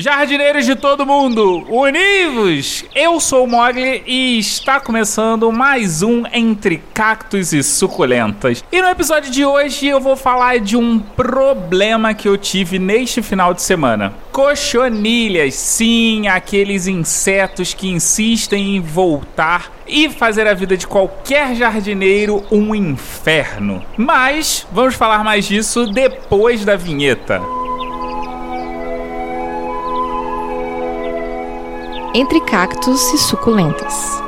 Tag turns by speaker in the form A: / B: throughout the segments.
A: Jardineiros de todo mundo, univos! Eu sou o Mogli e está começando mais um Entre Cactos e Suculentas. E no episódio de hoje eu vou falar de um problema que eu tive neste final de semana. Cochonilhas, sim, aqueles insetos que insistem em voltar e fazer a vida de qualquer jardineiro um inferno. Mas vamos falar mais disso depois da vinheta.
B: Entre cactos e suculentas.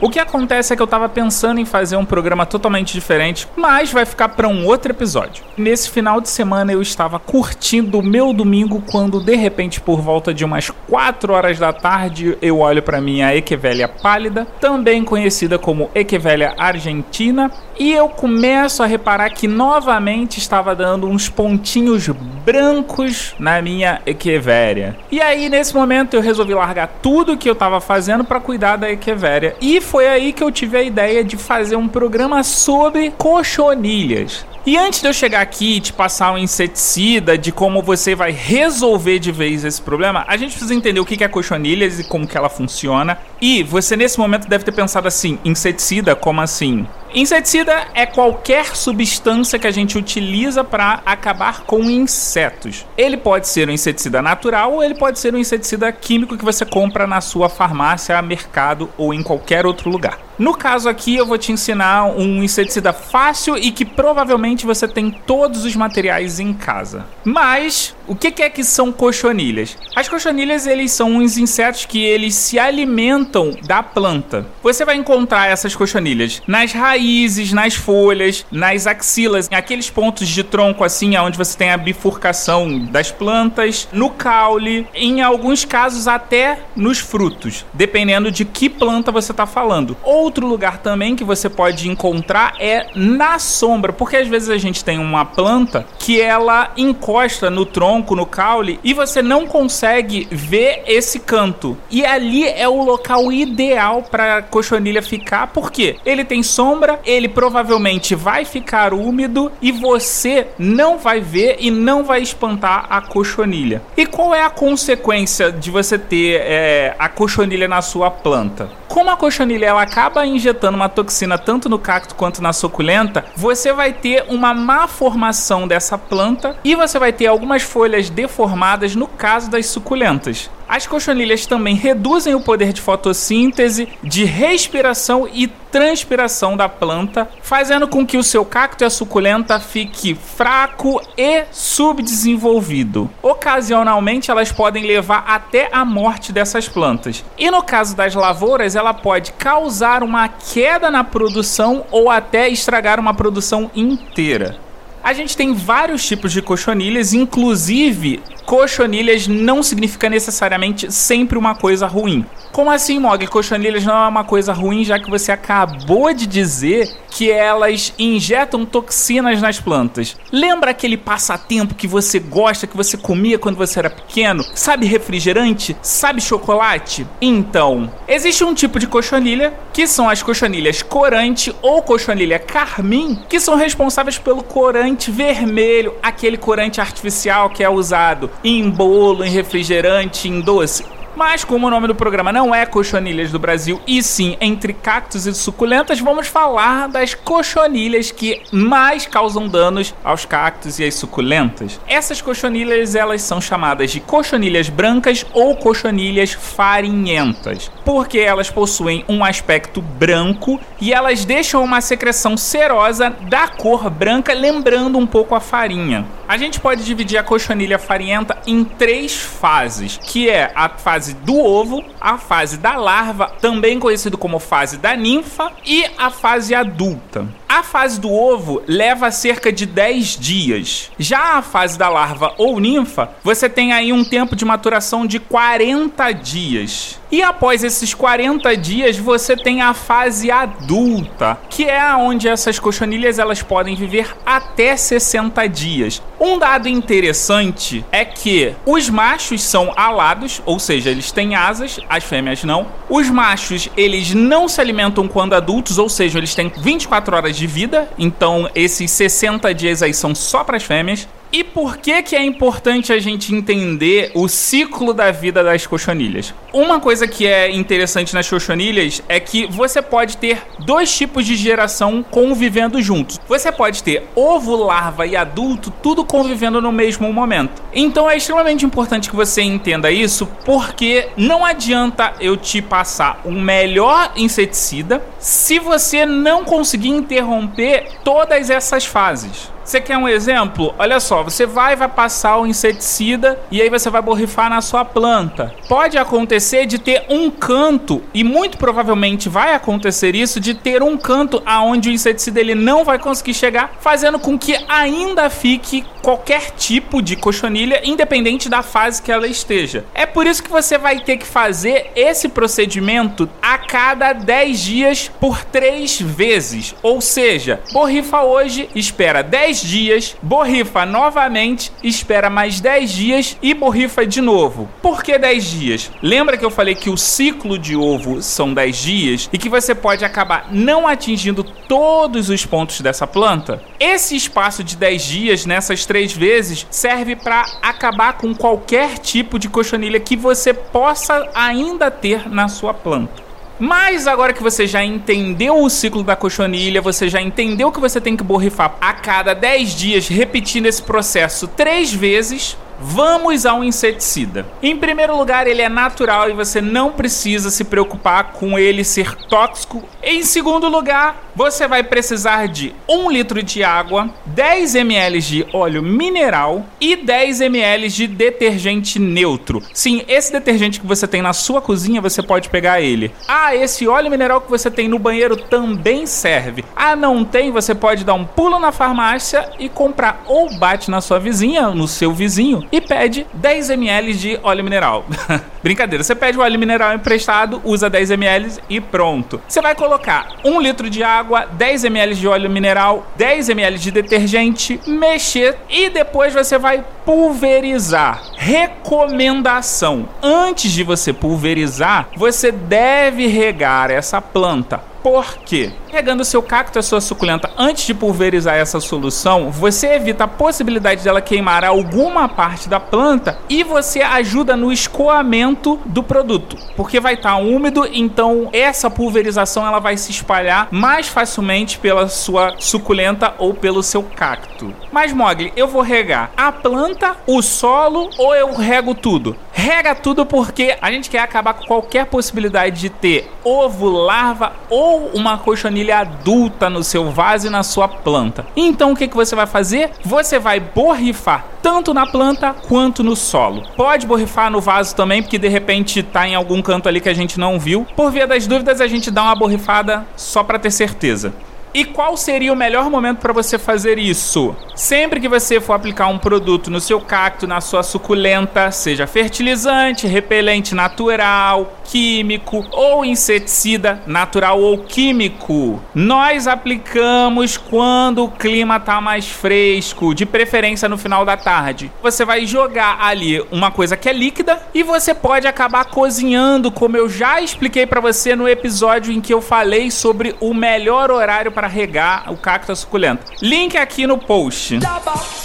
A: O que acontece é que eu tava pensando em fazer um programa totalmente diferente, mas vai ficar para um outro episódio. Nesse final de semana eu estava curtindo o meu domingo quando de repente por volta de umas 4 horas da tarde eu olho para minha Equevélia pálida, também conhecida como Equevélia argentina, e eu começo a reparar que novamente estava dando uns pontinhos brancos na minha Equevéria. E aí nesse momento eu resolvi largar tudo que eu estava fazendo para cuidar da Equevéria e foi aí que eu tive a ideia de fazer um programa sobre cochonilhas. E antes de eu chegar aqui e te passar um inseticida de como você vai resolver de vez esse problema, a gente precisa entender o que é cochonilhas e como que ela funciona. E você nesse momento deve ter pensado assim, inseticida, como assim? Inseticida é qualquer substância que a gente utiliza para acabar com insetos. Ele pode ser um inseticida natural ou ele pode ser um inseticida químico que você compra na sua farmácia, mercado ou em qualquer outro lugar. No caso aqui, eu vou te ensinar um inseticida fácil e que provavelmente você tem todos os materiais em casa. Mas o que é que são cochonilhas? As cochonilhas eles são uns insetos que eles se alimentam da planta. Você vai encontrar essas cochonilhas nas raízes, nas folhas, nas axilas, aqueles pontos de tronco assim, onde você tem a bifurcação das plantas, no caule, em alguns casos até nos frutos, dependendo de que planta você está falando. Outro lugar também que você pode encontrar é na sombra, porque às vezes a gente tem uma planta que ela encosta no tronco, no caule, e você não consegue ver esse canto. E ali é o local ideal para a cochonilha ficar, porque ele tem sombra, ele provavelmente vai ficar úmido e você não vai ver e não vai espantar a cochonilha. E qual é a consequência de você ter é, a cochonilha na sua planta? Como a cochonilha ela acaba injetando uma toxina tanto no cacto quanto na suculenta, você vai ter uma má formação dessa planta e você vai ter algumas folhas deformadas no caso das suculentas. As cochonilhas também reduzem o poder de fotossíntese, de respiração e transpiração da planta, fazendo com que o seu cacto e a suculenta fique fraco e subdesenvolvido. Ocasionalmente, elas podem levar até a morte dessas plantas. E no caso das lavouras, ela pode causar uma queda na produção ou até estragar uma produção inteira. A gente tem vários tipos de cochonilhas, inclusive cochonilhas não significa necessariamente sempre uma coisa ruim. Como assim, Mog? Cochonilhas não é uma coisa ruim, já que você acabou de dizer que elas injetam toxinas nas plantas. Lembra aquele passatempo que você gosta, que você comia quando você era pequeno? Sabe refrigerante? Sabe chocolate? Então, existe um tipo de cochonilha, que são as cochonilhas corante ou cochonilha carmim, que são responsáveis pelo corante vermelho, aquele corante artificial que é usado em bolo, em refrigerante, em doce. Mas como o nome do programa não é Cochonilhas do Brasil, e sim Entre Cactos e Suculentas, vamos falar das cochonilhas que mais causam danos aos cactos e às suculentas. Essas cochonilhas, elas são chamadas de cochonilhas brancas ou cochonilhas farinhentas, porque elas possuem um aspecto branco e elas deixam uma secreção serosa da cor branca, lembrando um pouco a farinha. A gente pode dividir a cochonilha farinhenta em três fases, que é a fase do ovo, a fase da larva, também conhecido como fase da ninfa, e a fase adulta. A fase do ovo leva cerca de 10 dias. Já a fase da larva ou ninfa, você tem aí um tempo de maturação de 40 dias. E após esses 40 dias, você tem a fase adulta, que é onde essas cochonilhas elas podem viver até 60 dias. Um dado interessante é que os machos são alados, ou seja, eles têm asas, as fêmeas não. Os machos, eles não se alimentam quando adultos, ou seja, eles têm 24 horas de vida, então esses 60 dias aí são só para as fêmeas. E por que que é importante a gente entender o ciclo da vida das cochonilhas? Uma coisa que é interessante nas cochonilhas é que você pode ter dois tipos de geração convivendo juntos. Você pode ter ovo, larva e adulto tudo convivendo no mesmo momento. Então é extremamente importante que você entenda isso, porque não adianta eu te passar um melhor inseticida se você não conseguir interromper todas essas fases. Você quer um exemplo? Olha só, você vai vai passar o inseticida e aí você vai borrifar na sua planta. Pode acontecer de ter um canto e muito provavelmente vai acontecer isso de ter um canto aonde o inseticida ele não vai conseguir chegar, fazendo com que ainda fique qualquer tipo de cochonilha, independente da fase que ela esteja. É por isso que você vai ter que fazer esse procedimento a cada 10 dias por 3 vezes. Ou seja, borrifa hoje, espera 10 10 dias, borrifa novamente, espera mais 10 dias e borrifa de novo. Por que 10 dias? Lembra que eu falei que o ciclo de ovo são 10 dias e que você pode acabar não atingindo todos os pontos dessa planta? Esse espaço de 10 dias nessas três vezes serve para acabar com qualquer tipo de cochonilha que você possa ainda ter na sua planta. Mas agora que você já entendeu o ciclo da cochonilha, você já entendeu que você tem que borrifar a cada 10 dias, repetindo esse processo três vezes, Vamos ao inseticida. Em primeiro lugar, ele é natural e você não precisa se preocupar com ele ser tóxico. Em segundo lugar, você vai precisar de 1 litro de água, 10 ml de óleo mineral e 10 ml de detergente neutro. Sim, esse detergente que você tem na sua cozinha, você pode pegar ele. Ah, esse óleo mineral que você tem no banheiro também serve. Ah, não tem? Você pode dar um pulo na farmácia e comprar ou bate na sua vizinha, no seu vizinho e pede 10 ml de óleo mineral. Brincadeira, você pede o óleo mineral emprestado, usa 10 ml e pronto. Você vai colocar 1 litro de água, 10 ml de óleo mineral, 10 ml de detergente, mexer e depois você vai pulverizar. Recomendação: antes de você pulverizar, você deve regar essa planta por quê? Regando seu cacto, a sua suculenta, antes de pulverizar essa solução, você evita a possibilidade dela queimar alguma parte da planta e você ajuda no escoamento do produto, porque vai estar tá úmido, então essa pulverização ela vai se espalhar mais facilmente pela sua suculenta ou pelo seu cacto. Mas Mogli, eu vou regar a planta, o solo ou eu rego tudo? Rega tudo porque a gente quer acabar com qualquer possibilidade de ter ovo, larva ou uma cochonilha adulta no seu vaso e na sua planta. Então o que, que você vai fazer? Você vai borrifar tanto na planta quanto no solo. Pode borrifar no vaso também, porque de repente tá em algum canto ali que a gente não viu. Por via das dúvidas, a gente dá uma borrifada só para ter certeza. E qual seria o melhor momento para você fazer isso? Sempre que você for aplicar um produto no seu cacto, na sua suculenta, seja fertilizante, repelente natural, químico ou inseticida natural ou químico, nós aplicamos quando o clima tá mais fresco, de preferência no final da tarde. Você vai jogar ali uma coisa que é líquida e você pode acabar cozinhando, como eu já expliquei para você no episódio em que eu falei sobre o melhor horário para para regar o cacto suculento. Link aqui no post.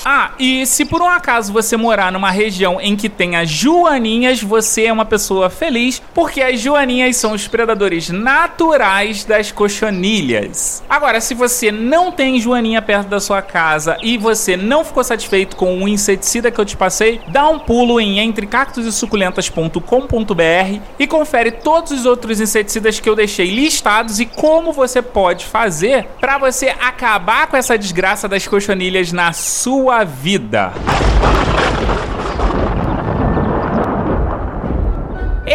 A: Ah, e se por um acaso você morar numa região em que tenha joaninhas, você é uma pessoa feliz, porque as joaninhas são os predadores naturais das cochonilhas. Agora, se você não tem joaninha perto da sua casa e você não ficou satisfeito com o inseticida que eu te passei, dá um pulo em entrecactosesuculentas.com.br e confere todos os outros inseticidas que eu deixei listados e como você pode fazer para você acabar com essa desgraça das cochonilhas na sua vida.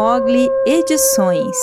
C: Mogli Edições